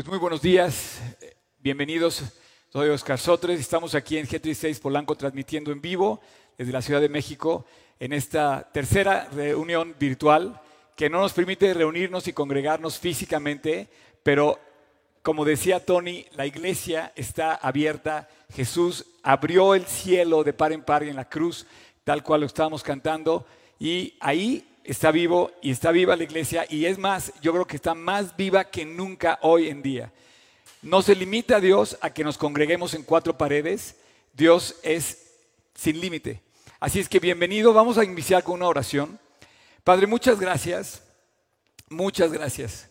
Pues muy buenos días, bienvenidos. Soy Oscar Sotres, estamos aquí en G36 Polanco transmitiendo en vivo desde la Ciudad de México en esta tercera reunión virtual que no nos permite reunirnos y congregarnos físicamente, pero como decía Tony, la iglesia está abierta. Jesús abrió el cielo de par en par en la cruz, tal cual lo estábamos cantando, y ahí está vivo y está viva la iglesia y es más, yo creo que está más viva que nunca hoy en día. No se limita Dios a que nos congreguemos en cuatro paredes, Dios es sin límite. Así es que bienvenido, vamos a iniciar con una oración. Padre, muchas gracias, muchas gracias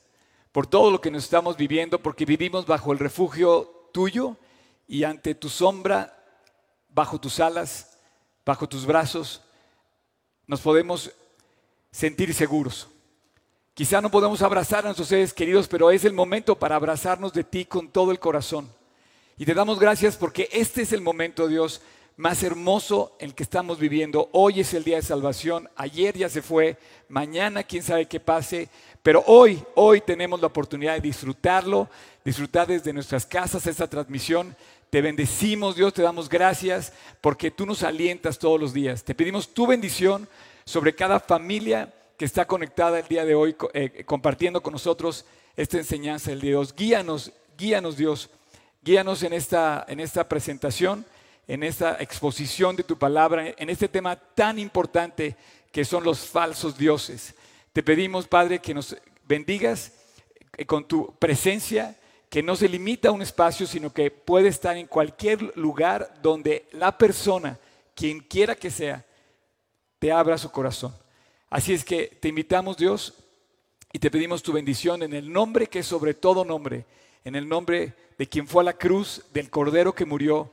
por todo lo que nos estamos viviendo, porque vivimos bajo el refugio tuyo y ante tu sombra, bajo tus alas, bajo tus brazos, nos podemos sentir seguros. Quizá no podemos abrazar a nuestros seres queridos, pero es el momento para abrazarnos de ti con todo el corazón. Y te damos gracias porque este es el momento, Dios, más hermoso en el que estamos viviendo. Hoy es el día de salvación, ayer ya se fue, mañana quién sabe qué pase, pero hoy, hoy tenemos la oportunidad de disfrutarlo, disfrutar desde nuestras casas esta transmisión. Te bendecimos, Dios, te damos gracias porque tú nos alientas todos los días. Te pedimos tu bendición sobre cada familia que está conectada el día de hoy eh, compartiendo con nosotros esta enseñanza del Dios. Guíanos, guíanos Dios, guíanos en esta, en esta presentación, en esta exposición de tu palabra, en este tema tan importante que son los falsos dioses. Te pedimos, Padre, que nos bendigas eh, con tu presencia, que no se limita a un espacio, sino que puede estar en cualquier lugar donde la persona, quien quiera que sea, te abra su corazón. Así es que te invitamos, Dios, y te pedimos tu bendición en el nombre que es sobre todo nombre, en el nombre de quien fue a la cruz, del Cordero que murió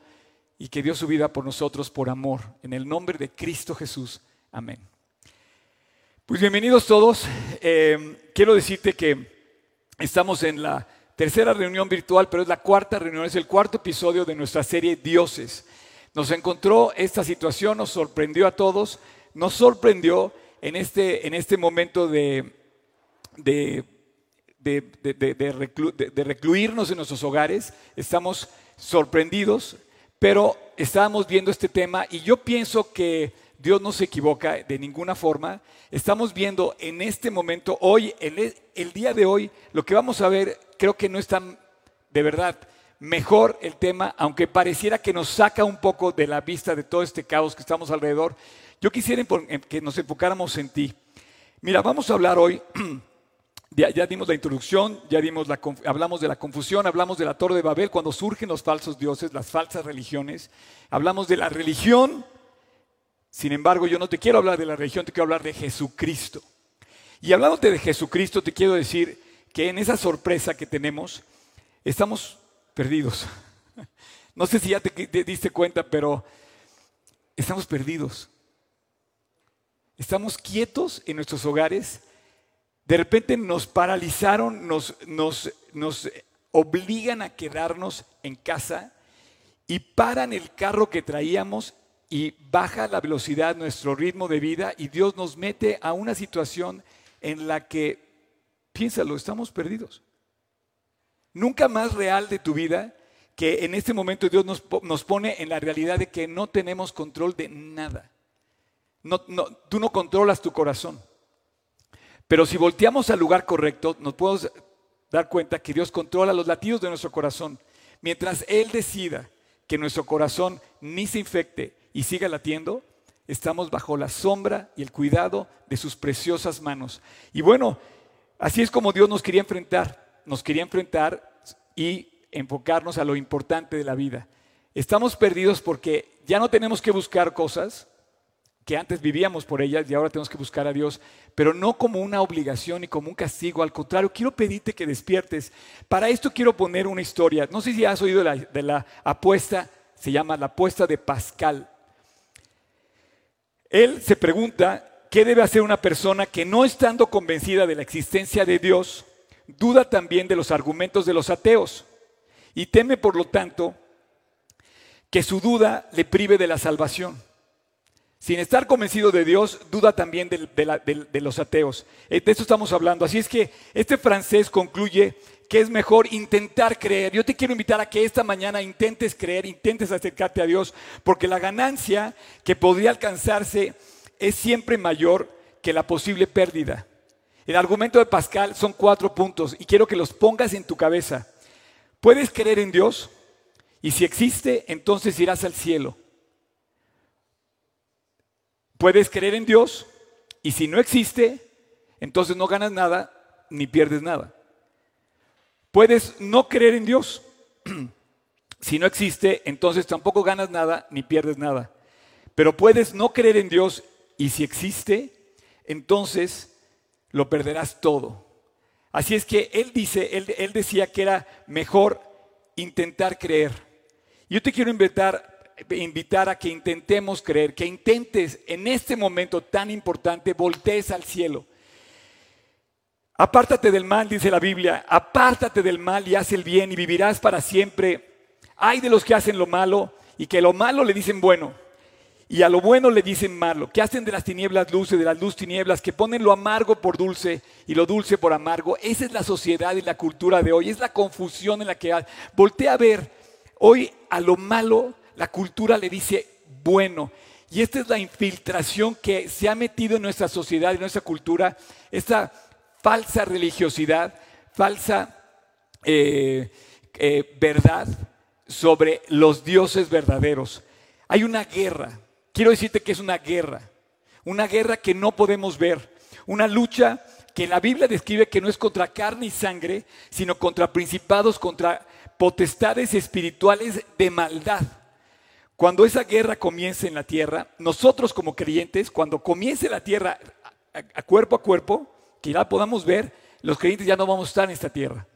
y que dio su vida por nosotros por amor, en el nombre de Cristo Jesús. Amén. Pues bienvenidos todos. Eh, quiero decirte que estamos en la tercera reunión virtual, pero es la cuarta reunión, es el cuarto episodio de nuestra serie Dioses. Nos encontró esta situación, nos sorprendió a todos, nos sorprendió en este, en este momento de, de, de, recluirnos en nuestros hogares. Estamos sorprendidos, pero estábamos viendo este tema y yo pienso que Dios no se equivoca de ninguna forma. Estamos viendo en este momento, hoy, el, el día de hoy, lo que vamos a ver, creo que no es tan de verdad mejor el tema, aunque pareciera que nos saca un poco de la vista de todo este caos que estamos alrededor. Yo quisiera que nos enfocáramos en ti. Mira, vamos a hablar hoy, ya, dimos la introducción, ya dimos la, hablamos de la confusión, hablamos de la Torre de Babel, cuando surgen los falsos dioses, las falsas religiones, hablamos de la religión, sin embargo yo no te quiero hablar de la religión, te quiero hablar de Jesucristo. Y hablándote de Jesucristo, te quiero decir que en esa sorpresa que tenemos, estamos perdidos. No sé si ya te diste cuenta, pero estamos perdidos estamos quietos en nuestros hogares, de repente nos paralizaron, nos obligan a quedarnos en casa y paran el carro que traíamos y baja la velocidad, nuestro ritmo de vida y Dios nos mete a una situación en la que, piénsalo, estamos perdidos. Nunca más real de tu vida que en este momento Dios nos, nos pone en la realidad de que no tenemos control de nada tú no controlas tu corazón. Pero si volteamos al lugar correcto, nos podemos dar cuenta que Dios controla los latidos de nuestro corazón. Mientras Él decida que nuestro corazón ni se infecte y siga latiendo, estamos bajo la sombra y el cuidado de sus preciosas manos. Y bueno, así es como Dios nos quería enfrentar. Nos quería enfrentar y enfocarnos a lo importante de la vida. Estamos perdidos porque ya no tenemos que buscar cosas, que antes vivíamos por ellas y ahora tenemos que buscar a Dios, pero no como una obligación y como un castigo, al contrario, quiero pedirte que despiertes. Para esto quiero poner una historia. No sé si has oído de la, apuesta, se llama la apuesta de Pascal. Él se pregunta, ¿qué debe hacer una persona que no estando convencida de la existencia de Dios, duda también de los argumentos de los ateos y teme, por lo tanto, que su duda le prive de la salvación? Sin estar convencido de Dios, duda también de, los ateos. Eh, de eso estamos hablando. Así es que este francés concluye que es mejor intentar creer. Yo te quiero invitar a que esta mañana intentes creer, intentes acercarte a Dios, porque la ganancia que podría alcanzarse es siempre mayor que la posible pérdida. El argumento de Pascal son cuatro puntos y quiero que los pongas en tu cabeza. ¿Puedes creer en Dios? Y si existe, entonces irás al cielo. Puedes creer en Dios y si no existe, entonces no ganas nada ni pierdes nada. Puedes no creer en Dios. si no existe, entonces tampoco ganas nada ni pierdes nada. Pero puedes no creer en Dios y si existe, entonces lo perderás todo. Así es que él dice, él, decía que era mejor intentar creer. Yo te quiero invitar, invitar a que intentemos creer, que intentes en este momento tan importante, voltees al cielo. Apártate del mal, dice la Biblia, apártate del mal y haz el bien y vivirás para siempre. Hay de los que hacen lo malo y que lo malo le dicen bueno y a lo bueno le dicen malo, que hacen de las tinieblas luces, de las luz tinieblas, que ponen lo amargo por dulce y lo dulce por amargo. Esa es la sociedad y la cultura de hoy, es la confusión en la que voltea a ver. Hoy a lo malo la cultura le dice bueno. Y esta es la infiltración que se ha metido en nuestra sociedad y nuestra cultura, esta falsa religiosidad, falsa eh, eh, verdad sobre los dioses verdaderos. Hay una guerra Quiero decirte que es una guerra, una guerra que no podemos ver, una lucha que la Biblia describe que no es contra carne y sangre, sino contra principados, contra potestades espirituales de maldad. Cuando esa guerra comience en la tierra, nosotros como creyentes, cuando comience la tierra a, cuerpo a cuerpo, que ya podamos ver, los creyentes ya no vamos a estar en esta tierra.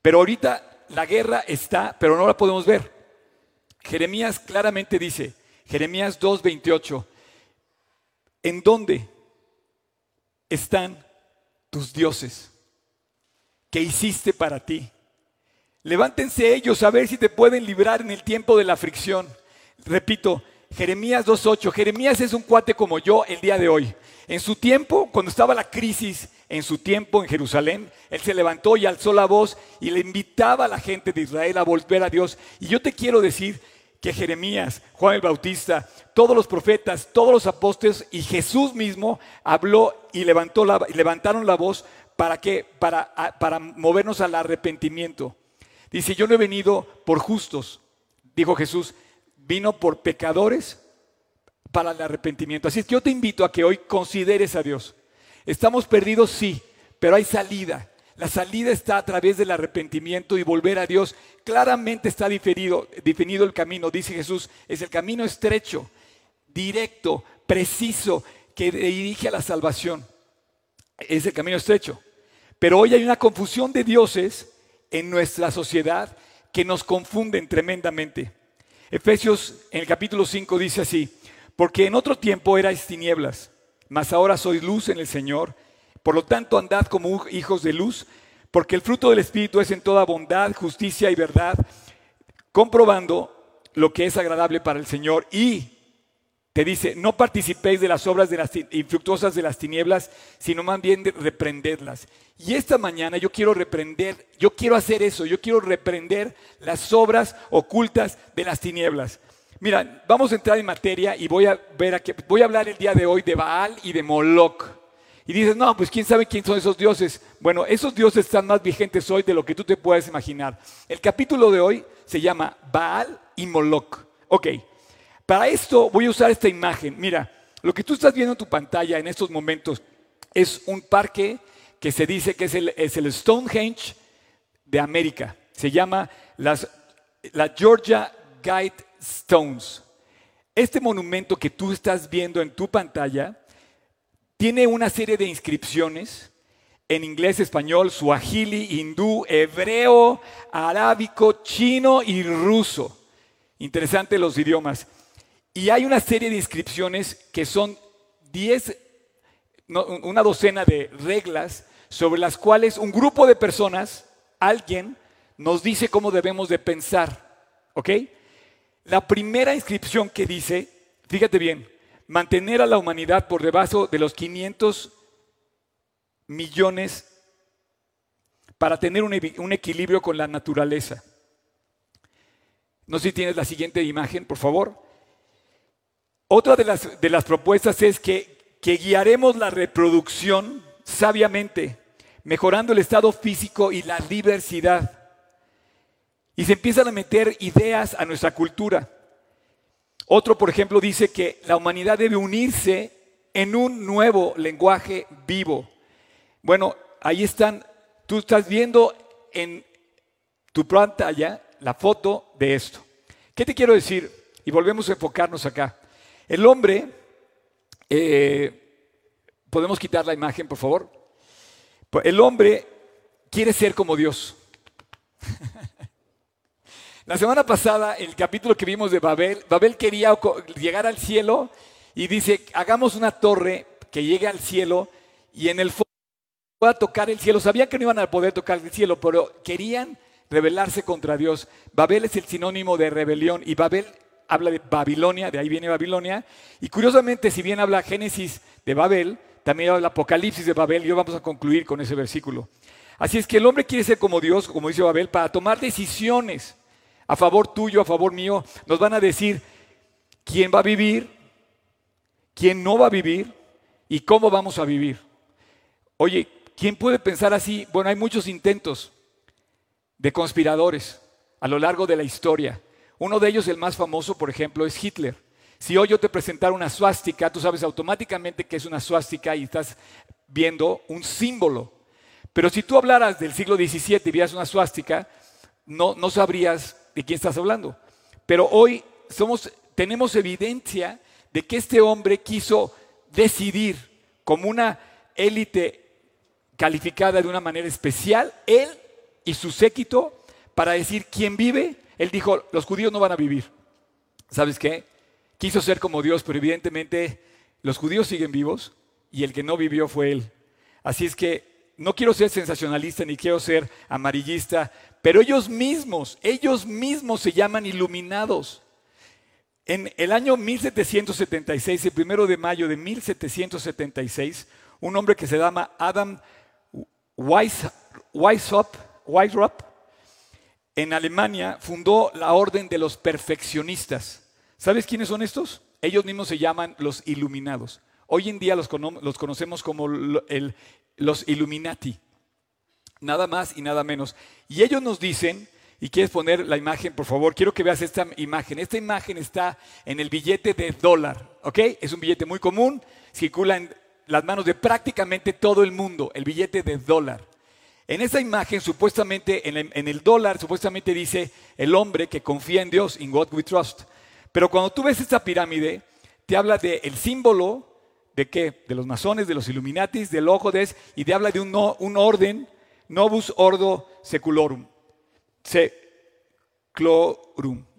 Pero ahorita la guerra está, pero no la podemos ver. Jeremías claramente dice, Jeremías 2:28. ¿En dónde están tus dioses que hiciste para ti? Levántense ellos a ver si te pueden librar en el tiempo de la aflicción. Repito, Jeremías 2.8. Jeremías es un cuate como yo el día de hoy. En su tiempo, cuando estaba la crisis, en su tiempo en Jerusalén, él se levantó y alzó la voz y le invitaba a la gente de Israel a volver a Dios. Y yo te quiero decir que Jeremías, Juan el Bautista, todos los profetas, todos los apóstoles y Jesús mismo habló y levantó la, levantaron la voz para que para, para movernos al arrepentimiento. Dice, yo no he venido por justos, dijo Jesús, vino por pecadores para el arrepentimiento. Así es que yo te invito a que hoy consideres a Dios. Estamos perdidos, sí, pero hay salida. La salida está a través del arrepentimiento y volver a Dios. Claramente está definido, definido el camino, dice Jesús. Es el camino estrecho, directo, preciso, que dirige a la salvación. Es el camino estrecho. Pero hoy hay una confusión de dioses en nuestra sociedad que nos confunden tremendamente. Efesios en el capítulo 5 dice así, porque en otro tiempo erais tinieblas, mas ahora sois luz en el Señor. Por lo tanto, andad como hijos de luz, porque el fruto del Espíritu es en toda bondad, justicia y verdad, comprobando lo que es agradable para el Señor. Y te dice, no participéis de las obras de las infructuosas de las tinieblas, sino más bien de reprenderlas. Y esta mañana yo quiero reprender, yo quiero hacer eso, yo quiero reprender las obras ocultas de las tinieblas. Mira, vamos a entrar en materia y voy a ver a voy a hablar el día de hoy de Baal y de Moloch. Y dices, no, pues quién sabe quién son esos dioses. Bueno, esos dioses están más vigentes hoy de lo que tú te puedes imaginar. El capítulo de hoy se llama Baal y Moloch. Ok, para esto voy a usar esta imagen. Mira, lo que tú estás viendo en tu pantalla en estos momentos es un parque que se dice que es el, es el Stonehenge de América. Se llama las, la Georgia Guide Stones. Este monumento que tú estás viendo en tu pantalla tiene una serie de inscripciones en inglés, español, suajili, hindú, hebreo, arábico, chino y ruso. Interesante los idiomas. Y hay una serie de inscripciones que son 10, una docena de reglas sobre las cuales un grupo de personas, alguien, nos dice cómo debemos de pensar. ¿Ok? La primera inscripción que dice, fíjate bien, mantener a la humanidad por debajo de los 500 millones para tener un, equilibrio con la naturaleza. No sé si tienes la siguiente imagen, por favor. Otra de las, de las propuestas es que guiaremos la reproducción sabiamente, mejorando el estado físico y la diversidad. Y se empiezan a meter ideas a nuestra cultura. Otro, por ejemplo, dice que la humanidad debe unirse en un nuevo lenguaje vivo. Bueno, ahí están, tú estás viendo en tu pantalla la foto de esto. ¿Qué te quiero decir? Y volvemos a enfocarnos acá. El hombre, eh, ¿podemos quitar la imagen, por favor? El hombre quiere ser como Dios. La semana pasada, el capítulo que vimos de Babel, Babel quería llegar al cielo y dice, hagamos una torre que llegue al cielo y en el fondo pueda tocar el cielo. Sabían que no iban a poder tocar el cielo, pero querían rebelarse contra Dios. Babel es el sinónimo de rebelión y Babel habla de Babilonia, de ahí viene Babilonia. Y curiosamente, si bien habla Génesis de Babel, también habla Apocalipsis de Babel y vamos a concluir con ese versículo. Así es que el hombre quiere ser como Dios, como dice Babel, para tomar decisiones a favor tuyo, a favor mío, nos van a decir quién va a vivir, quién no va a vivir y cómo vamos a vivir. Oye, ¿quién puede pensar así? Bueno, hay muchos intentos de conspiradores a lo largo de la historia. Uno de ellos, el más famoso, por ejemplo, es Hitler. Si hoy yo te presentara una suástica, tú sabes automáticamente que es una suástica y estás viendo un símbolo. Pero si tú hablaras del siglo XVII y vieras una suástica, no, no sabrías de quién estás hablando. Pero hoy somos, tenemos evidencia de que este hombre quiso decidir como una élite calificada de una manera especial, él y su séquito, para decir quién vive. Él dijo, los judíos no van a vivir. ¿Sabes qué? Quiso ser como Dios, pero evidentemente los judíos siguen vivos y el que no vivió fue él. Así es que no quiero ser sensacionalista ni quiero ser amarillista, pero ellos mismos, ellos mismos se llaman iluminados. En el año 1776, el primero de mayo de 1776, un hombre que se llama Adam Weishaupt, en Alemania fundó la orden de los perfeccionistas. ¿Sabes quiénes son estos? Ellos mismos se llaman los iluminados. Hoy en día los, conocemos como los Illuminati. Nada más y nada menos. Y ellos nos dicen, y quieres poner la imagen, por favor, quiero que veas esta imagen. Esta imagen está en el billete de dólar, ¿ok? Es un billete muy común, circula en las manos de prácticamente todo el mundo, el billete de dólar. En esa imagen, supuestamente, en el, dólar, supuestamente dice el hombre que confía en Dios, in God we trust. Pero cuando tú ves esta pirámide, te habla del símbolo de qué? De los masones, de los illuminatis, del ojo de y te habla de un orden Novus Ordo Seculorum. Seclorum.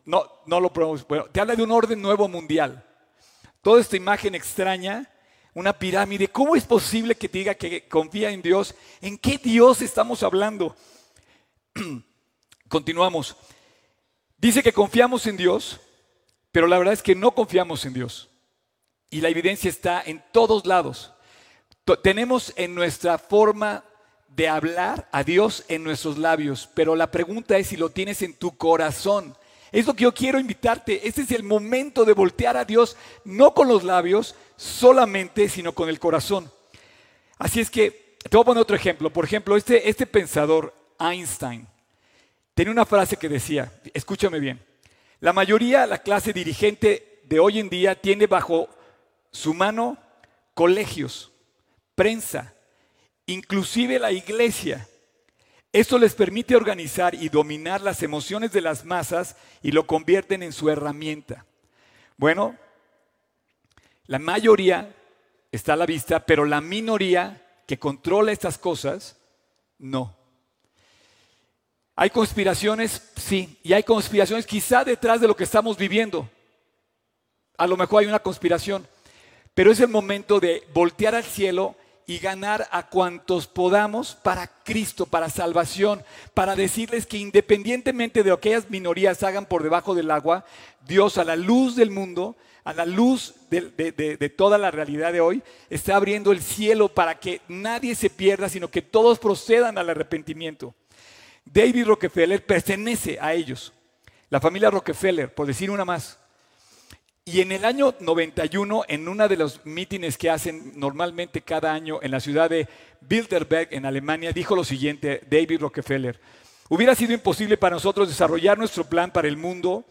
No, no lo probamos. Bueno, te habla de un orden nuevo mundial. Toda esta imagen extraña, una pirámide. ¿Cómo es posible que te diga que confía en Dios? ¿En qué Dios estamos hablando? Continuamos. Dice que confiamos en Dios, pero la verdad es que no confiamos en Dios. Y la evidencia está en todos lados. Tenemos en nuestra forma de hablar a Dios en nuestros labios, pero la pregunta es si lo tienes en tu corazón. Es lo que yo quiero invitarte. Este es el momento de voltear a Dios, no con los labios solamente, sino con el corazón. Así es que, te voy a poner otro ejemplo. Por ejemplo, este, este pensador, Einstein, tenía una frase que decía, escúchame bien, la mayoría, la clase dirigente de hoy en día tiene bajo su mano colegios, prensa, inclusive la iglesia. Esto les permite organizar y dominar las emociones de las masas y lo convierten en su herramienta. Bueno, la mayoría está a la vista, pero la minoría que controla estas cosas, no. ¿Hay conspiraciones? Sí. Y hay conspiraciones quizá detrás de lo que estamos viviendo. A lo mejor hay una conspiración. Pero es el momento de voltear al cielo y ganar a cuantos podamos para Cristo, para salvación, para decirles que independientemente de lo que minorías hagan por debajo del agua, Dios a la luz del mundo, a la luz de, de, toda la realidad de hoy, está abriendo el cielo para que nadie se pierda, sino que todos procedan al arrepentimiento. David Rockefeller pertenece a ellos, la familia Rockefeller, por decir una más. Y en el año 91, en uno de los mítines que hacen normalmente cada año en la ciudad de Bilderberg, en Alemania, dijo lo siguiente David Rockefeller. Hubiera sido imposible para nosotros desarrollar nuestro plan para el mundo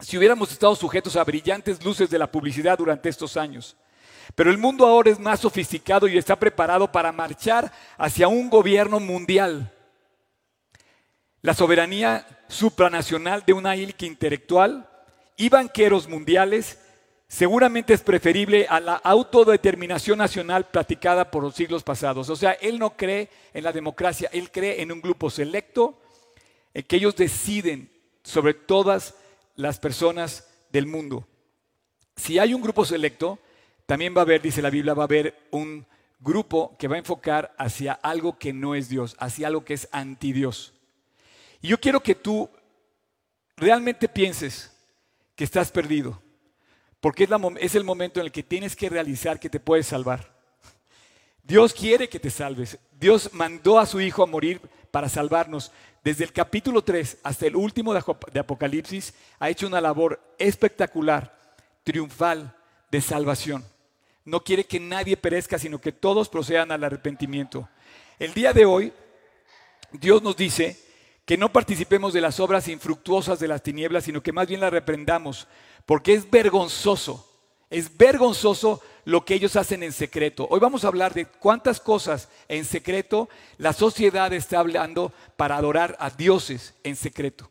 si hubiéramos estado sujetos a brillantes luces de la publicidad durante estos años. Pero el mundo ahora es más sofisticado y está preparado para marchar hacia un gobierno mundial. La soberanía supranacional de una élite intelectual y banqueros mundiales, seguramente es preferible a la autodeterminación nacional practicada por los siglos pasados. O sea, él no cree en la democracia, él cree en un grupo selecto, en que ellos deciden sobre todas las personas del mundo. Si hay un grupo selecto, también va a haber, dice la Biblia, va a haber un grupo que va a enfocar hacia algo que no es Dios, hacia algo que es anti Dios. Y yo quiero que tú realmente pienses que estás perdido, porque es, el momento en el que tienes que realizar que te puedes salvar. Dios quiere que te salves. Dios mandó a su Hijo a morir para salvarnos. Desde el capítulo 3 hasta el último de Apocalipsis ha hecho una labor espectacular, triunfal, de salvación. No quiere que nadie perezca, sino que todos procedan al arrepentimiento. El día de hoy, Dios nos dice que no participemos de las obras infructuosas de las tinieblas, sino que más bien las reprendamos, porque es vergonzoso, es vergonzoso lo que ellos hacen en secreto. Hoy vamos a hablar de cuántas cosas en secreto la sociedad está hablando para adorar a dioses en secreto.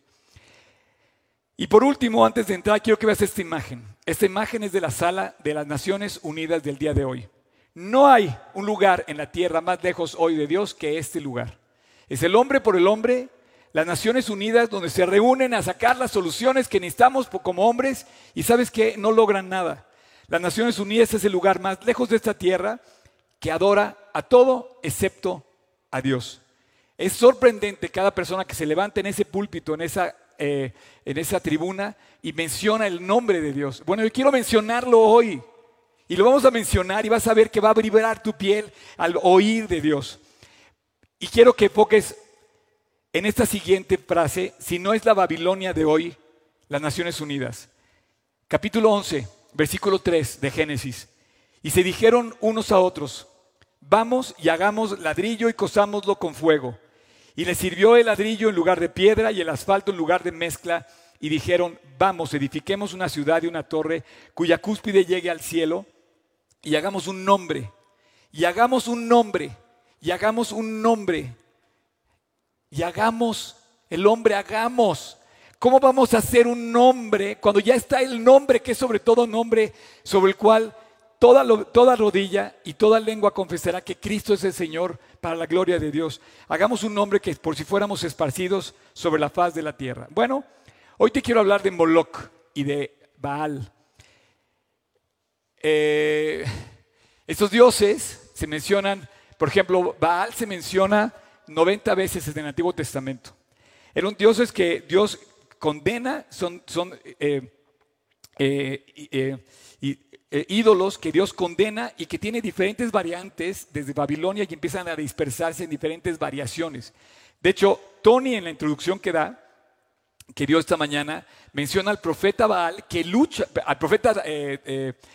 Y por último, antes de entrar, quiero que veas esta imagen. Esta imagen es de la sala de las Naciones Unidas del día de hoy. No hay un lugar en la tierra más lejos hoy de Dios que este lugar. Es el hombre por el hombre las Naciones Unidas donde se reúnen a sacar las soluciones que necesitamos como hombres y sabes que no logran nada. Las Naciones Unidas es el lugar más lejos de esta tierra que adora a todo excepto a Dios. Es sorprendente cada persona que se levanta en ese púlpito, en esa, eh, en esa tribuna y menciona el nombre de Dios. Bueno, yo quiero mencionarlo hoy y lo vamos a mencionar y vas a ver que va a vibrar tu piel al oír de Dios. Y quiero que enfoques en esta siguiente frase, si no es la Babilonia de hoy, las Naciones Unidas. Capítulo 11, versículo 3 de Génesis. Y se dijeron unos a otros, vamos y hagamos ladrillo y cosámoslo con fuego. Y le sirvió el ladrillo en lugar de piedra y el asfalto en lugar de mezcla. Y dijeron, vamos, edifiquemos una ciudad y una torre cuya cúspide llegue al cielo y hagamos un nombre. Y hagamos un nombre. Y hagamos un nombre y hagamos, el hombre hagamos. ¿Cómo vamos a hacer un nombre cuando ya está el nombre que es sobre todo nombre sobre el cual toda, toda rodilla y toda lengua confesará que Cristo es el Señor para la gloria de Dios? Hagamos un nombre que por si fuéramos esparcidos sobre la faz de la tierra. Bueno, hoy te quiero hablar de Moloch y de Baal. Eh, estos dioses se mencionan, por ejemplo, Baal se menciona 90 veces en el Antiguo Testamento. Eran dioses que Dios condena, son, son eh, eh, eh, ídolos que Dios condena y que tiene diferentes variantes desde Babilonia y empiezan a dispersarse en diferentes variaciones. De hecho, Tony en la introducción que da, que dio esta mañana, menciona al profeta Baal que lucha, al profeta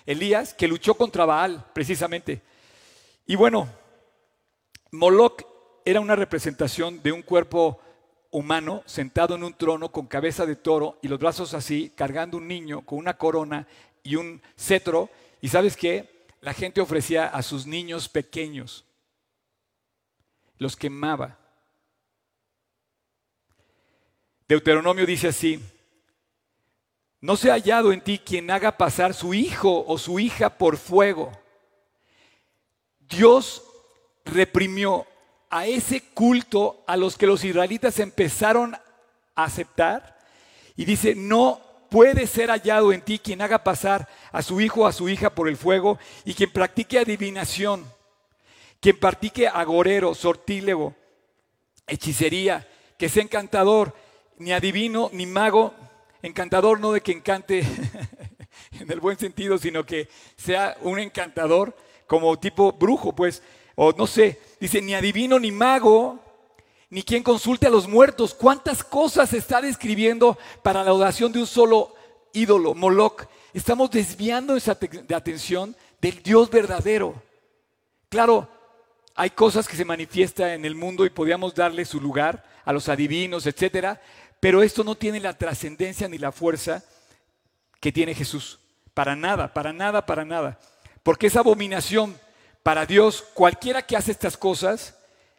Elías que luchó contra Baal precisamente. Y bueno, Moloch era una representación de un cuerpo humano sentado en un trono con cabeza de toro y los brazos así, cargando un niño con una corona y un cetro. Y sabes qué? La gente ofrecía a sus niños pequeños, los quemaba. Deuteronomio dice así, no se ha hallado en ti quien haga pasar su hijo o su hija por fuego. Dios reprimió a ese culto a los que los israelitas empezaron a aceptar. Y dice, no puede ser hallado en ti quien haga pasar a su hijo o a su hija por el fuego y quien practique adivinación. quien practique agorero, sortílego, hechicería, que sea encantador, ni adivino, ni mago, encantador no de que encante en el buen sentido, sino que sea un encantador como tipo brujo, pues, o no sé, dice, ni adivino, ni mago, ni quien consulte a los muertos. ¿Cuántas cosas está describiendo para la oración de un solo ídolo, Moloch? Estamos desviando esa de atención del Dios verdadero. Claro, hay cosas que se manifiestan en el mundo y podríamos darle su lugar a los adivinos, etcétera, pero esto no tiene la trascendencia ni la fuerza que tiene Jesús. Para nada, para nada, para nada. Porque es abominación para Dios cualquiera que hace estas cosas.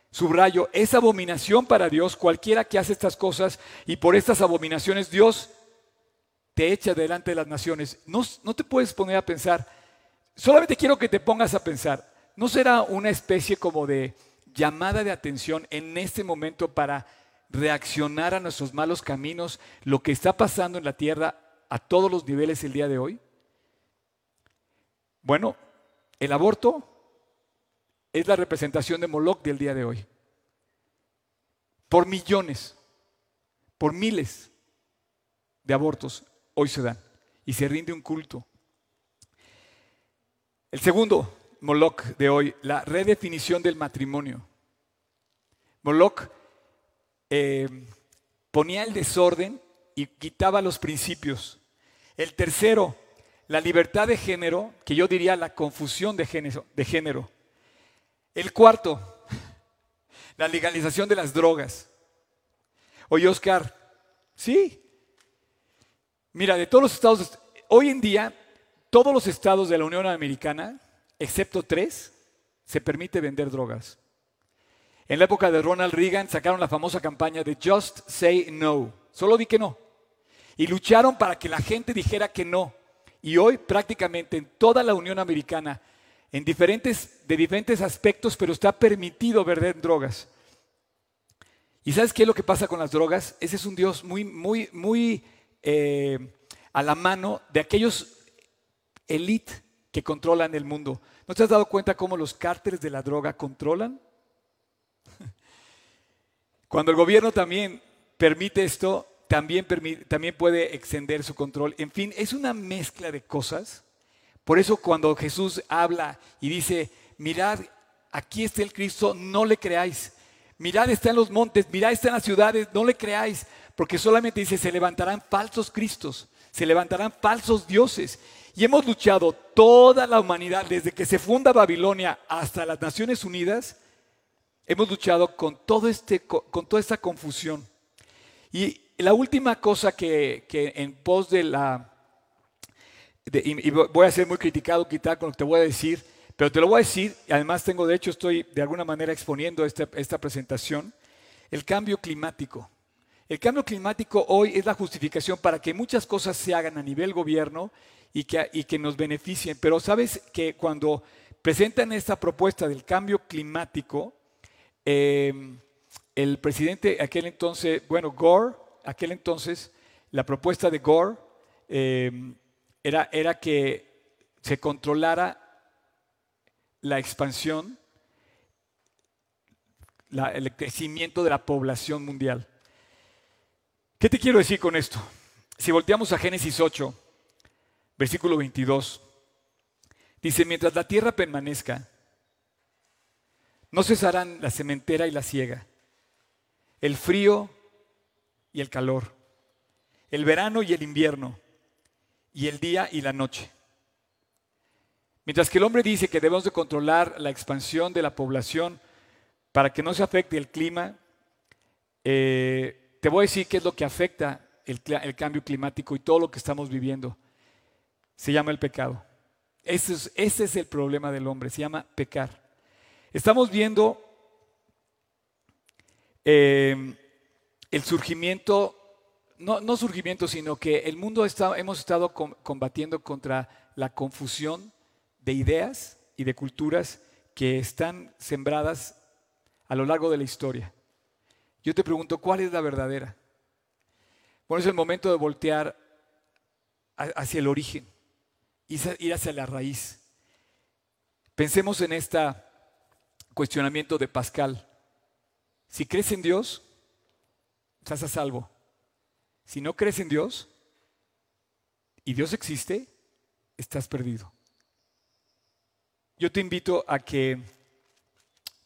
Subrayo, es abominación para Dios cualquiera que hace estas cosas y por estas abominaciones Dios te echa delante de las naciones. No, no te puedes poner a pensar, solamente quiero que te pongas a pensar, ¿No será una especie como de llamada de atención en este momento para reaccionar a nuestros malos caminos, lo que está pasando en la tierra a todos los niveles el día de hoy? Bueno, el aborto es la representación de Moloch del día de hoy. Por millones, por miles de abortos hoy se dan y se rinde un culto. El segundo, Moloch de hoy, la redefinición del matrimonio. Moloch eh, ponía el desorden y quitaba los principios. El tercero, la libertad de género, que yo diría la confusión de género. De género. El cuarto, la legalización de las drogas. Oye, Oscar, sí. Mira, de todos los estados, hoy en día, todos los estados de la Unión Americana excepto tres, se permite vender drogas. En la época de Ronald Reagan sacaron la famosa campaña de Just Say No. Solo di que no. Y lucharon para que la gente dijera que no. Y hoy prácticamente en toda la Unión Americana, en diferentes, de diferentes aspectos, pero está permitido vender drogas. ¿Y sabes qué es lo que pasa con las drogas? Ese es un Dios muy, muy, muy eh, a la mano de aquellos elite que controlan el mundo. ¿No te has dado cuenta cómo los cárteles de la droga controlan? Cuando el gobierno también permite esto, también, también puede extender su control. En fin, es una mezcla de cosas. Por eso cuando Jesús habla y dice, mirad, aquí está el Cristo, no le creáis. Mirad, está en los montes, mirad, está en las ciudades, no le creáis. Porque solamente dice, se levantarán falsos Cristos, se levantarán falsos dioses. Y hemos luchado toda la humanidad, desde que se funda Babilonia hasta las Naciones Unidas, hemos luchado con, todo este, con toda esta confusión. Y la última cosa que, en pos de la... y voy a ser muy criticado quizá con lo que te voy a decir, pero te lo voy a decir, y además tengo, de hecho, estoy de alguna manera exponiendo esta, esta presentación, el cambio climático. El cambio climático hoy es la justificación para que muchas cosas se hagan a nivel gobierno y que, y que nos beneficien. Pero sabes que cuando presentan esta propuesta del cambio climático, eh, el presidente aquel entonces, bueno, Gore, aquel entonces, la propuesta de Gore eh, era, era que se controlara la expansión, el crecimiento de la población mundial. ¿Qué te quiero decir con esto? Si volteamos a Génesis 8, versículo 22. Dice, mientras la tierra permanezca, no cesarán la cementera y la siega, el frío y el calor, el verano y el invierno, y el día y la noche. Mientras que el hombre dice que debemos de controlar la expansión de la población para que no se afecte el clima, eh, te voy a decir qué es lo que afecta el, cambio climático y todo lo que estamos viviendo se llama el pecado. Ese es, el problema del hombre, se llama pecar. Estamos viendo em, el surgimiento, no, surgimiento, sino que el mundo está, hemos estado combatiendo contra la confusión de ideas y de culturas que están sembradas a lo largo de la historia. Yo te pregunto, ¿cuál es la verdadera? Bueno, es el momento de voltear hacia el origen ir hacia la raíz. Pensemos en esta cuestionamiento de Pascal. Si crees en Dios, estás a salvo. Si no crees en Dios y Dios existe, estás perdido. Yo te invito a que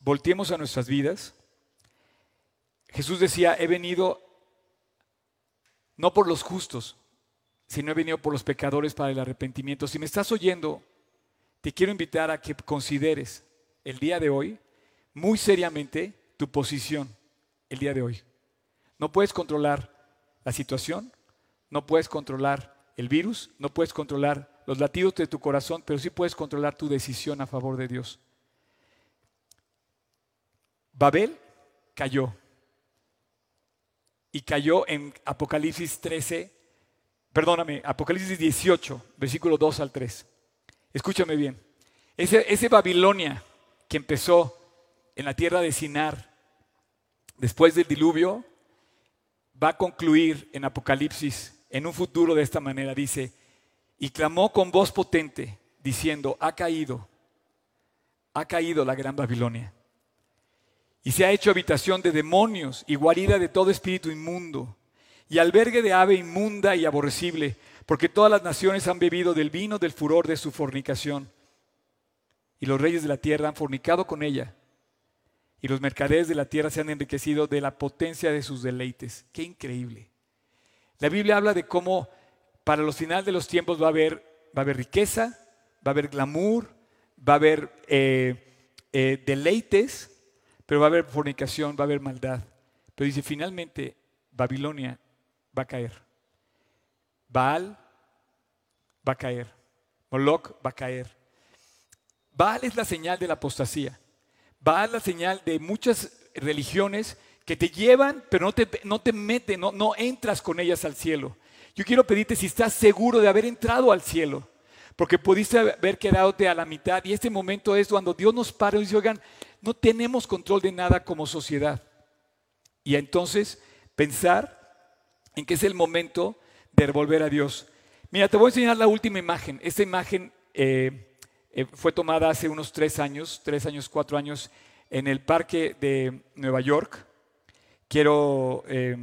volteemos a nuestras vidas. Jesús decía, he venido no por los justos, sino he venido por los pecadores para el arrepentimiento. Si me estás oyendo, te quiero invitar a que consideres el día de hoy muy seriamente tu posición el día de hoy. No puedes controlar la situación, no puedes controlar el virus, no puedes controlar los latidos de tu corazón, pero sí puedes controlar tu decisión a favor de Dios. Babel cayó. Y cayó en Apocalipsis 13, perdóname, Apocalipsis 18, versículo 2 al 3. Escúchame bien. Ese, ese Babilonia que empezó en la tierra de Sinar después del diluvio, va a concluir en Apocalipsis en un futuro de esta manera. Dice, y clamó con voz potente, diciendo, ha caído, ha caído la gran Babilonia. Y se ha hecho habitación de demonios y guarida de todo espíritu inmundo, y albergue de ave inmunda y aborrecible, porque todas las naciones han bebido del vino del furor de su fornicación. Y los reyes de la tierra han fornicado con ella, y los mercaderes de la tierra se han enriquecido de la potencia de sus deleites. Qué increíble. La Biblia habla de cómo para los finales de los tiempos va a haber, va a haber riqueza, va a haber glamour, va a haber eh, eh, deleites, pero va a haber fornicación, va a haber maldad. Pero dice, finalmente Babilonia va a caer. Baal va a caer. Moloch va a caer. Baal es la señal de la apostasía. Baal es la señal de muchas religiones que te llevan, pero no te, no te meten, no, no entras con ellas al cielo. Yo quiero pedirte si estás seguro de haber entrado al cielo, porque pudiste haber quedado a la mitad y este momento es cuando Dios nos para y dice, oigan, no tenemos control de nada como sociedad. Y entonces pensar en que es el momento de volver a Dios. Mira, te voy a enseñar la última imagen. Esta imagen eh, eh, fue tomada hace unos tres años, tres años, cuatro años, en el parque de Nueva York. Quiero eh,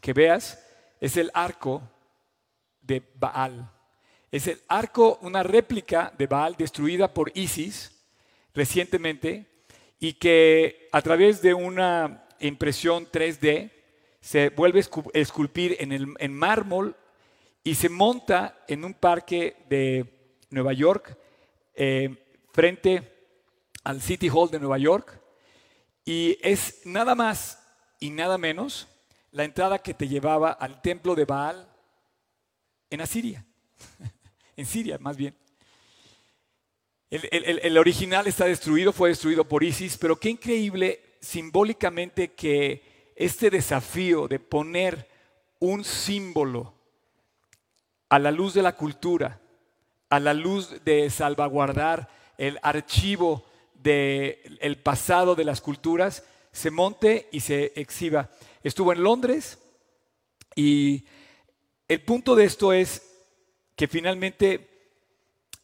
que veas es el arco de Baal. Es el arco, una réplica de Baal destruida por Isis recientemente y que a través de una impresión 3D se vuelve a esculpir en, el, en mármol y se monta en un parque de Nueva York eh, frente al City Hall de Nueva York y es nada más y nada menos la entrada que te llevaba al templo de Baal en Asiria, en Siria más bien. El, original está destruido, fue destruido por ISIS, pero qué increíble simbólicamente que este desafío de poner un símbolo a la luz de la cultura, a la luz de salvaguardar el archivo del pasado de las culturas, se monte y se exhiba. Estuvo en Londres y el punto de esto es que finalmente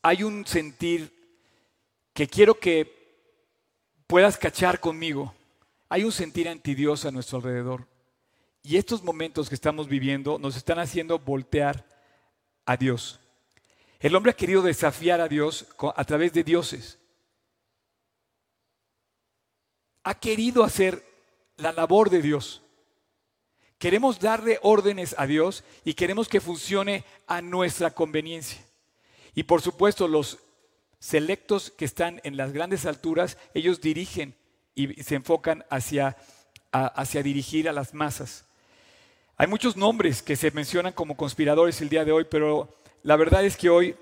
hay un sentir que quiero que puedas cachar conmigo. Hay un sentir anti Dios a nuestro alrededor. Y estos momentos que estamos viviendo nos están haciendo voltear a Dios. El hombre ha querido desafiar a Dios a través de dioses. Ha querido hacer la labor de Dios. Queremos darle órdenes a Dios y queremos que funcione a nuestra conveniencia. Y por supuesto, los selectos que están en las grandes alturas, ellos dirigen y se enfocan hacia, hacia dirigir a las masas. Hay muchos nombres que se mencionan como conspiradores el día de hoy, pero la verdad es que hoy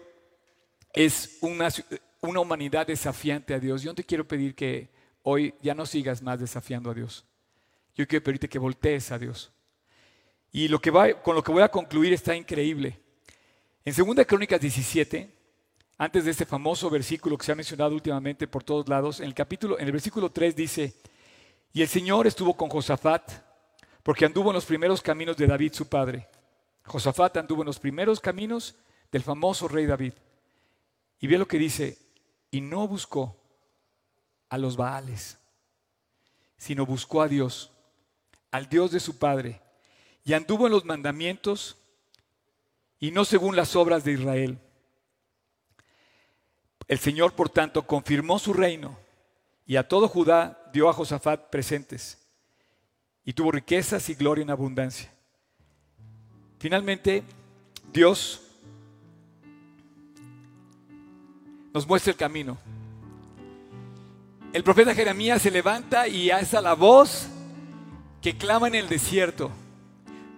es una, una humanidad desafiante a Dios. Yo te quiero pedir que hoy ya no sigas más desafiando a Dios. Yo quiero pedirte que voltees a Dios. Y lo que va, con lo que voy a concluir está increíble. En 2 Crónicas 17, antes de este famoso versículo que se ha mencionado últimamente por todos lados, en el capítulo, en el versículo 3 dice, y el Señor estuvo con Josafat, porque anduvo en los primeros caminos de David su padre. Josafat anduvo en los primeros caminos del famoso rey David. Y ve lo que dice, y no buscó a los Baales, sino buscó a Dios, al Dios de su Padre, y anduvo en los mandamientos y no según las obras de Israel. El Señor, por tanto, confirmó su reino y a todo Judá dio a Josafat presentes y tuvo riquezas y gloria en abundancia. Finalmente, Dios nos muestra el camino. El profeta Jeremías se levanta y alza la voz que clama en el desierto.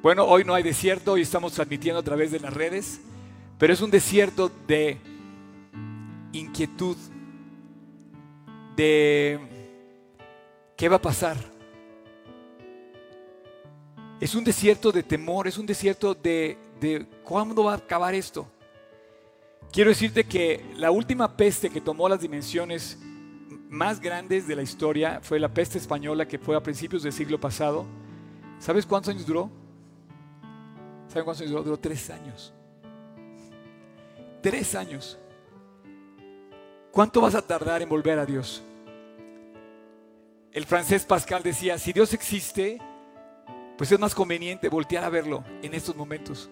Bueno, hoy no hay desierto, hoy estamos transmitiendo a través de las redes, pero es un desierto de inquietud, de qué va a pasar. Es un desierto de temor, es un desierto de, de cuándo va a acabar esto. Quiero decirte que la última peste que tomó las dimensiones más grandes de la historia fue la peste española que fue a principios del siglo pasado. ¿Sabes cuántos años duró? ¿Saben cuántos años duró? Duró tres años. Tres años. ¿Cuánto vas a tardar en volver a Dios? El francés Pascal decía, si Dios existe, pues es más conveniente voltear a verlo en estos momentos.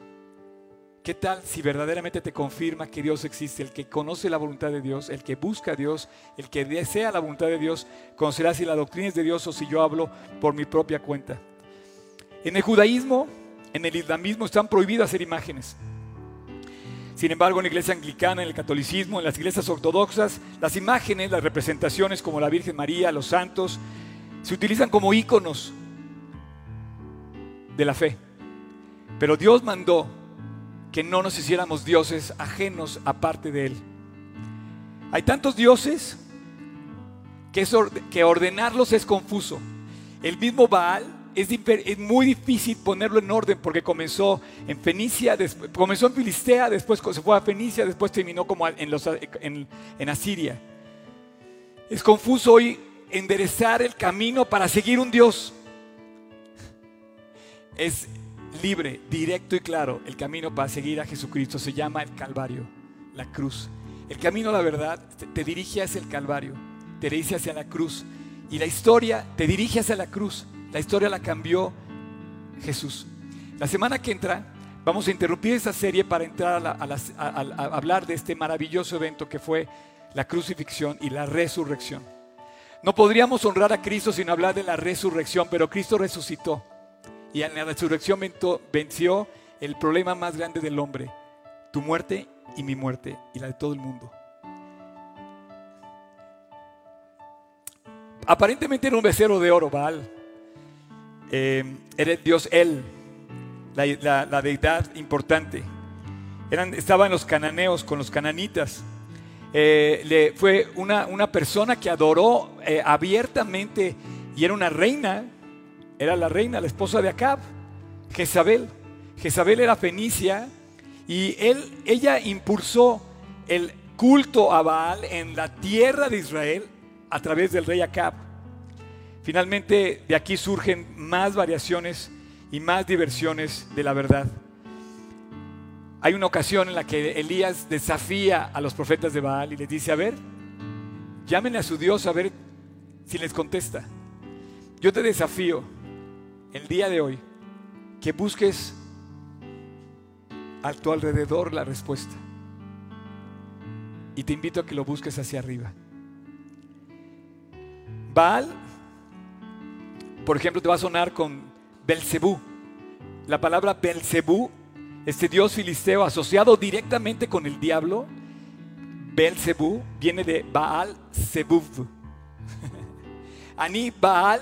¿Qué tal si verdaderamente te confirma que Dios existe? El que conoce la voluntad de Dios, el que busca a Dios, el que desea la voluntad de Dios, conocerá si la doctrina es de Dios o si yo hablo por mi propia cuenta. En el judaísmo en el islamismo están prohibidas hacer imágenes. Sin embargo, en la iglesia anglicana, en el catolicismo, en las iglesias ortodoxas, las imágenes, las representaciones como la Virgen María, los santos, se utilizan como íconos de la fe. Pero Dios mandó que no nos hiciéramos dioses ajenos aparte de Él. Hay tantos dioses que, que ordenarlos es confuso. El mismo Baal es, muy difícil ponerlo en orden porque comenzó en Fenicia, comenzó en Filistea, después se fue a Fenicia, después terminó como en, Asiria. Es confuso hoy enderezar el camino para seguir un Dios. Es libre, directo y claro el camino para seguir a Jesucristo. Se llama el Calvario, la cruz. El camino a la verdad te dirige hacia el Calvario, te dirige hacia la cruz. Y la historia te dirige hacia la cruz. La historia la cambió Jesús. La semana que entra vamos a interrumpir esta serie para entrar a, hablar de este maravilloso evento que fue la crucifixión y la resurrección. No podríamos honrar a Cristo sin hablar de la resurrección, pero Cristo resucitó y en la resurrección venció el problema más grande del hombre, tu muerte y mi muerte y la de todo el mundo. Aparentemente era un becerro de oro, Baal eh, era Dios Él, la, deidad importante. Eran, estaban los cananeos con los cananitas. Eh, le, fue una, persona que adoró eh, abiertamente y era una reina, era la reina, la esposa de Acab, Jezabel. Jezabel era fenicia y él, ella impulsó el culto a Baal en la tierra de Israel a través del rey Acab. Finalmente, de aquí surgen más variaciones y más diversiones de la verdad. Hay una ocasión en la que Elías desafía a los profetas de Baal y les dice, a ver, llámenle a su Dios a ver si les contesta. Yo te desafío el día de hoy que busques a tu alrededor la respuesta. Y te invito a que lo busques hacia arriba. Baal por ejemplo, te va a sonar con Belcebú. La palabra Belcebú, este dios filisteo asociado directamente con el diablo, Belcebú viene de Baal Zebub. Aní Baal,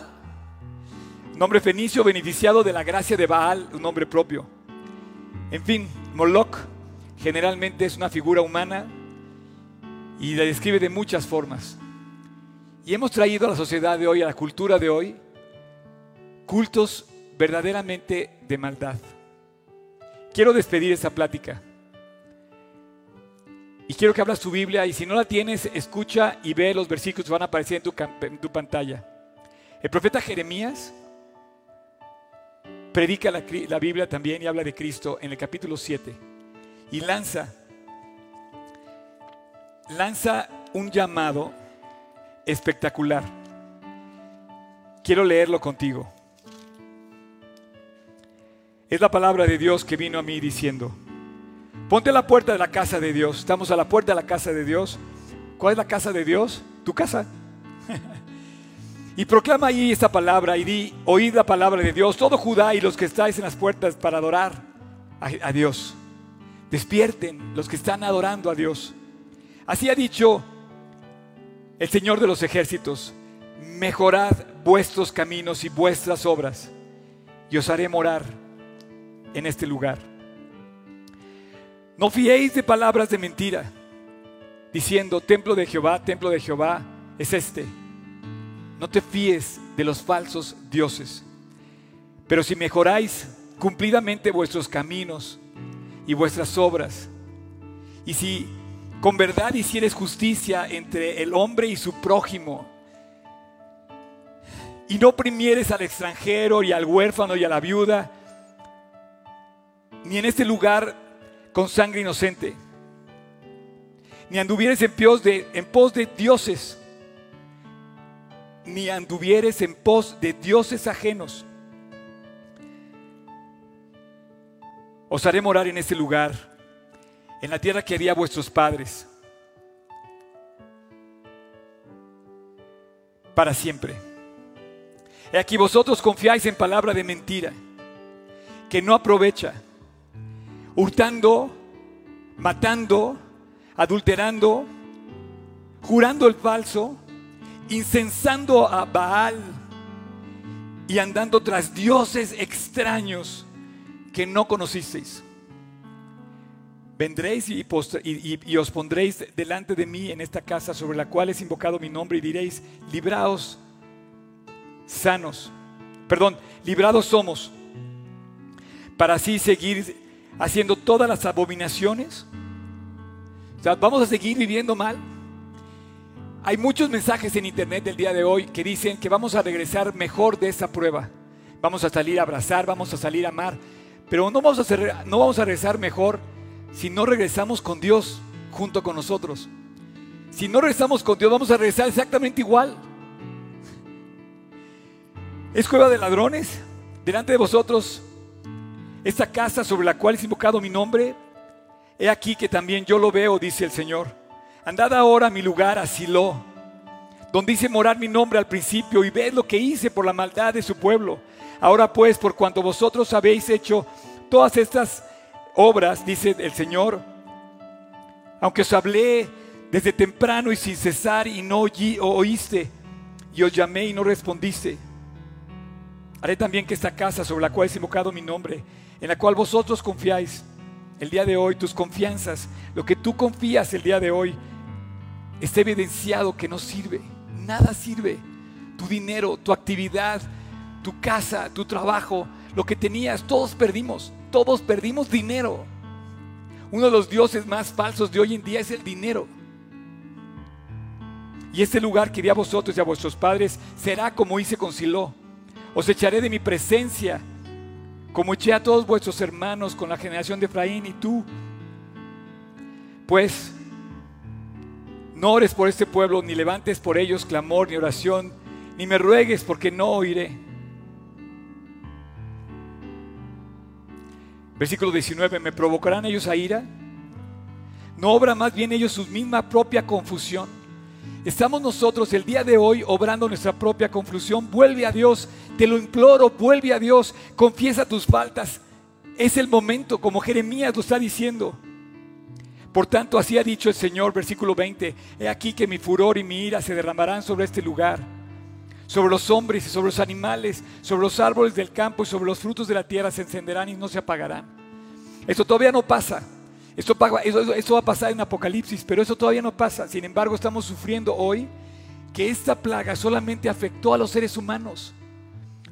nombre fenicio beneficiado de la gracia de Baal, un nombre propio. En fin, Moloch generalmente es una figura humana y la describe de muchas formas. Y hemos traído a la sociedad de hoy, a la cultura de hoy, cultos verdaderamente de maldad. Quiero despedir esa plática. Y quiero que abras tu Biblia y si no la tienes, escucha y ve los versículos que van a aparecer en tu, en tu pantalla. El profeta Jeremías predica la, Biblia también y habla de Cristo en el capítulo 7 y lanza, lanza un llamado espectacular. Quiero leerlo contigo. Es la palabra de Dios que vino a mí diciendo, ponte a la puerta de la casa de Dios. Estamos a la puerta de la casa de Dios. ¿Cuál es la casa de Dios? Tu casa. y proclama ahí esta palabra y di, oíd la palabra de Dios, todo Judá y los que estáis en las puertas para adorar a, a Dios. Despierten los que están adorando a Dios. Así ha dicho el Señor de los ejércitos, mejorad vuestros caminos y vuestras obras, y os haré morar en este lugar. No fiéis de palabras de mentira, diciendo, templo de Jehová, templo de Jehová es este. No te fíes de los falsos dioses. Pero si mejoráis cumplidamente vuestros caminos y vuestras obras, y si con verdad hicieres justicia entre el hombre y su prójimo, y no oprimieres al extranjero y al huérfano y a la viuda, ni en este lugar con sangre inocente, ni anduvieres en, en pos de dioses, ni anduvieres en pos de dioses ajenos. Os haré morar en este lugar, en la tierra que haría vuestros padres, para siempre. He aquí vosotros confiáis en palabra de mentira, que no aprovecha hurtando, matando, adulterando, jurando el falso, incensando a Baal y andando tras dioses extraños que no conocisteis. Vendréis y, y, os pondréis delante de mí en esta casa sobre la cual es invocado mi nombre y diréis, libraos, sanos, perdón, librados somos, para así seguir haciendo todas las abominaciones? O sea, ¿vamos a seguir viviendo mal? Hay muchos mensajes en internet del día de hoy que dicen que vamos a regresar mejor de esa prueba. Vamos a salir a abrazar, vamos a salir a amar. Pero no vamos a, hacer, no vamos a regresar mejor si no regresamos con Dios junto con nosotros. Si no regresamos con Dios, vamos a regresar exactamente igual. ¿Es cueva de ladrones? Delante de vosotros esta casa sobre la cual es invocado mi nombre, he aquí que también yo lo veo, dice el Señor. Andad ahora a mi lugar, a Silo, donde hice morar mi nombre al principio, y ved lo que hice por la maldad de su pueblo. Ahora pues, por cuanto vosotros habéis hecho todas estas obras, dice el Señor, aunque os hablé desde temprano y sin cesar y no oíste, y os llamé y no respondiste, haré también que esta casa sobre la cual es invocado mi nombre, en la cual vosotros confiáis el día de hoy, tus confianzas, lo que tú confías el día de hoy, está evidenciado que no sirve, nada sirve. Tu dinero, tu actividad, tu casa, tu trabajo, lo que tenías, todos perdimos, todos perdimos dinero. Uno de los dioses más falsos de hoy en día es el dinero. Y este lugar que di a vosotros y a vuestros padres será como hice con Silo. Os echaré de mi presencia como eché a todos vuestros hermanos con la generación de Efraín y tú, pues no ores por este pueblo, ni levantes por ellos clamor ni oración, ni me ruegues porque no oiré. Versículo 19, ¿me provocarán ellos a ira? ¿No obra más bien ellos su misma propia confusión? Estamos nosotros el día de hoy obrando nuestra propia confusión. Vuelve a Dios, te lo imploro, vuelve a Dios, confiesa tus faltas. Es el momento, como Jeremías lo está diciendo. Por tanto, así ha dicho el Señor, versículo 20, he aquí que mi furor y mi ira se derramarán sobre este lugar, sobre los hombres y sobre los animales, sobre los árboles del campo y sobre los frutos de la tierra se encenderán y no se apagarán. Esto todavía no pasa. Esto, va a pasar en Apocalipsis, pero eso todavía no pasa. Sin embargo, estamos sufriendo hoy que esta plaga solamente afectó a los seres humanos.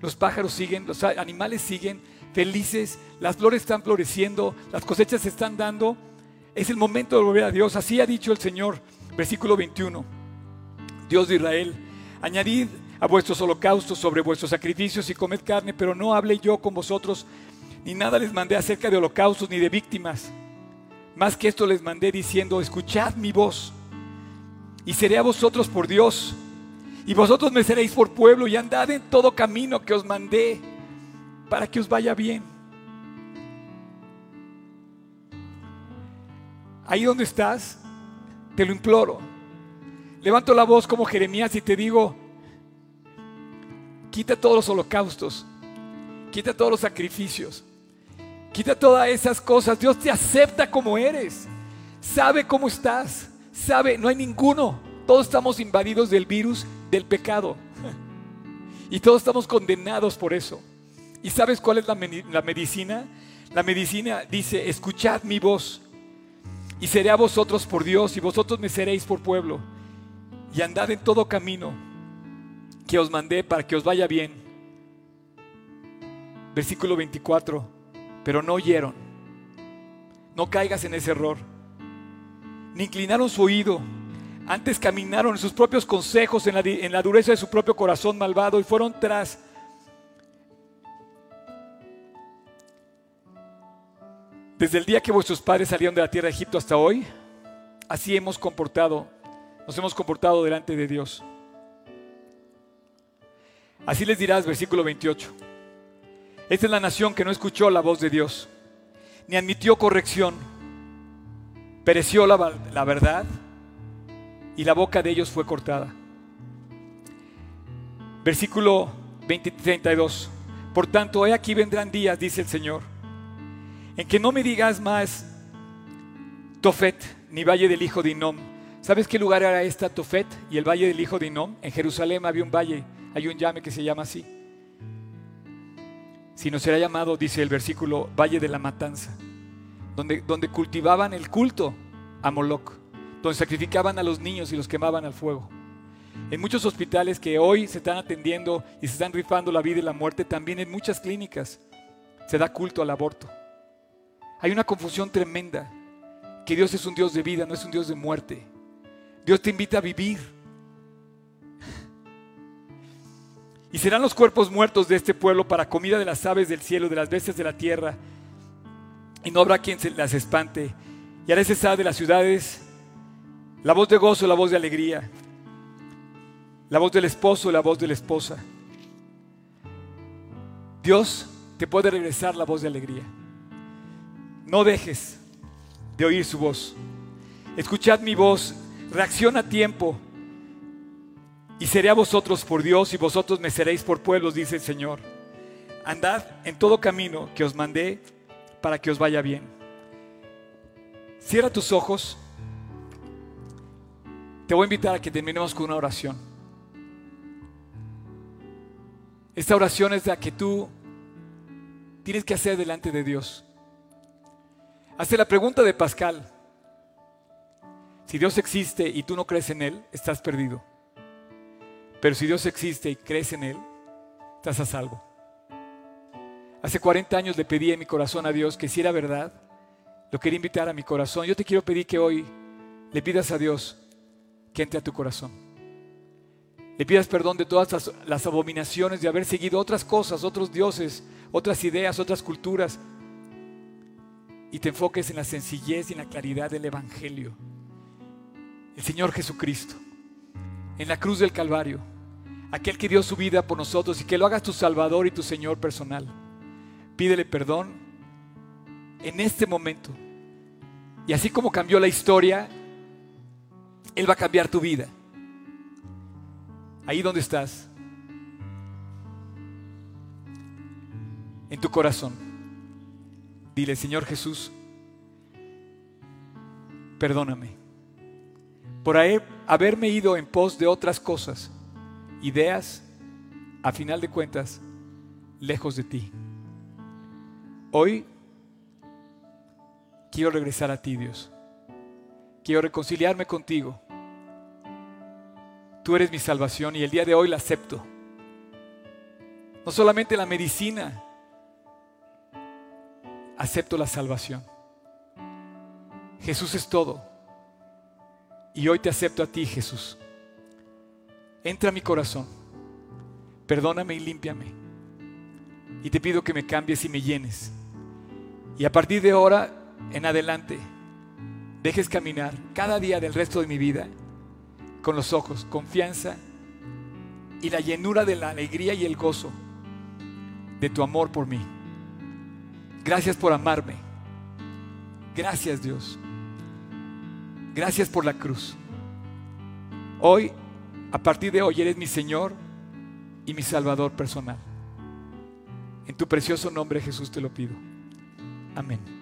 Los pájaros siguen, los animales siguen felices, las flores están floreciendo, las cosechas se están dando. Es el momento de volver a Dios. Así ha dicho el Señor, versículo 21. Dios de Israel, añadid a vuestros holocaustos sobre vuestros sacrificios y comed carne, pero no hable yo con vosotros, ni nada les mandé acerca de holocaustos ni de víctimas más que esto les mandé diciendo, escuchad mi voz y seré a vosotros por Dios Y vosotros me seréis por pueblo y andad en todo camino que os mandé para que os vaya bien. Ahí donde estás, te lo imploro. Levanto la voz como Jeremías y te digo, quita todos los holocaustos, quita todos los sacrificios, quita todas esas cosas. Dios te acepta como eres, sabe cómo estás, sabe, no hay ninguno. Todos estamos invadidos del virus del pecado y todos estamos condenados por eso. ¿Y sabes cuál es la, la medicina? La medicina dice, escuchad mi voz y seré a vosotros por Dios y vosotros me seréis por pueblo y andad en todo camino que os mandé para que os vaya bien. Versículo 24, pero no oyeron. No caigas en ese error. Ni inclinaron su oído. Antes caminaron en sus propios consejos, en la, en la dureza de su propio corazón malvado y fueron tras Desde el día que vuestros padres salieron de la tierra de Egipto hasta hoy, así hemos comportado, nos hemos comportado delante de Dios. Así les dirás, versículo 28. Esta es la nación que no escuchó la voz de Dios, ni admitió corrección. Pereció la, la verdad y la boca de ellos fue cortada. Versículo 20, 32. Por tanto, he aquí vendrán días, dice el Señor en que no me digas más Tofet ni Valle del Hijo de Inom. ¿Sabes qué lugar era esta Tofet y el Valle del Hijo de Inom? En Jerusalén había un valle, hay un llame que se llama así. Si no será llamado, dice el versículo, Valle de la Matanza, donde, donde cultivaban el culto a Moloch, donde sacrificaban a los niños y los quemaban al fuego. En muchos hospitales que hoy se están atendiendo y se están rifando la vida y la muerte, también en muchas clínicas se da culto al aborto. Hay una confusión tremenda, que Dios es un Dios de vida, no es un Dios de muerte. Dios te invita a vivir. Y serán los cuerpos muertos de este pueblo para comida de las aves del cielo, de las bestias de la tierra. Y no habrá quien se las espante. Y haré cesar de las ciudades la voz de gozo, la voz de alegría, la voz del esposo, la voz de la esposa. Dios te puede regresar la voz de alegría. No dejes de oír su voz. Escuchad mi voz, reacciona a tiempo. Y seré a vosotros por Dios y vosotros me seréis por pueblos, dice el Señor. Andad en todo camino que os mandé para que os vaya bien. Cierra tus ojos. Te voy a invitar a que terminemos con una oración. Esta oración es la que tú tienes que hacer delante de Dios. Hace la pregunta de Pascal. Si Dios existe y tú no crees en Él, estás perdido. Pero si Dios existe y crees en Él, estás a salvo. Hace 40 años le pedí en mi corazón a Dios que si era verdad, lo quería invitar a mi corazón. Yo te quiero pedir que hoy le pidas a Dios que entre a tu corazón. Le pidas perdón de todas las, abominaciones de haber seguido otras cosas, otros dioses, otras ideas, otras culturas, y te enfoques en la sencillez y en la claridad del Evangelio. El Señor Jesucristo, en la cruz del Calvario, aquel que dio su vida por nosotros y que lo hagas tu Salvador y tu Señor personal. Pídele perdón en este momento. Y así como cambió la historia, Él va a cambiar tu vida. Ahí donde estás, en tu corazón. Dile, Señor Jesús, perdóname por haberme ido en pos de otras cosas, ideas, a final de cuentas, lejos de ti. Hoy quiero regresar a ti, Dios. Quiero reconciliarme contigo. Tú eres mi salvación y el día de hoy la acepto. No solamente la medicina, acepto la salvación. Jesús es todo. Y hoy te acepto a ti, Jesús. Entra a mi corazón. Perdóname y límpiame. Y te pido que me cambies y me llenes. Y a partir de ahora en adelante, dejes caminar cada día del resto de mi vida con los ojos, confianza y la llenura de la alegría y el gozo de tu amor por mí. Gracias por amarme. Gracias Dios. Gracias por la cruz. Hoy, a partir de hoy, eres mi Señor y mi Salvador personal. En tu precioso nombre Jesús te lo pido. Amén.